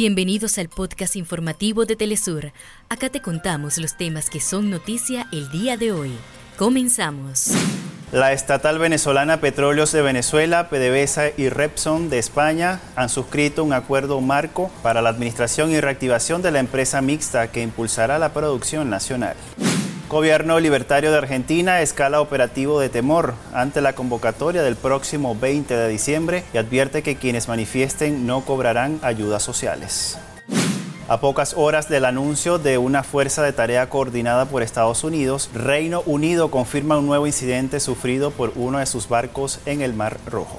Bienvenidos al podcast informativo de Telesur. Acá te contamos los temas que son noticia el día de hoy. Comenzamos. La estatal venezolana Petróleos de Venezuela, PDVSA y Repson de España han suscrito un acuerdo marco para la administración y reactivación de la empresa mixta que impulsará la producción nacional. Gobierno Libertario de Argentina escala operativo de temor ante la convocatoria del próximo 20 de diciembre y advierte que quienes manifiesten no cobrarán ayudas sociales. A pocas horas del anuncio de una fuerza de tarea coordinada por Estados Unidos, Reino Unido confirma un nuevo incidente sufrido por uno de sus barcos en el Mar Rojo.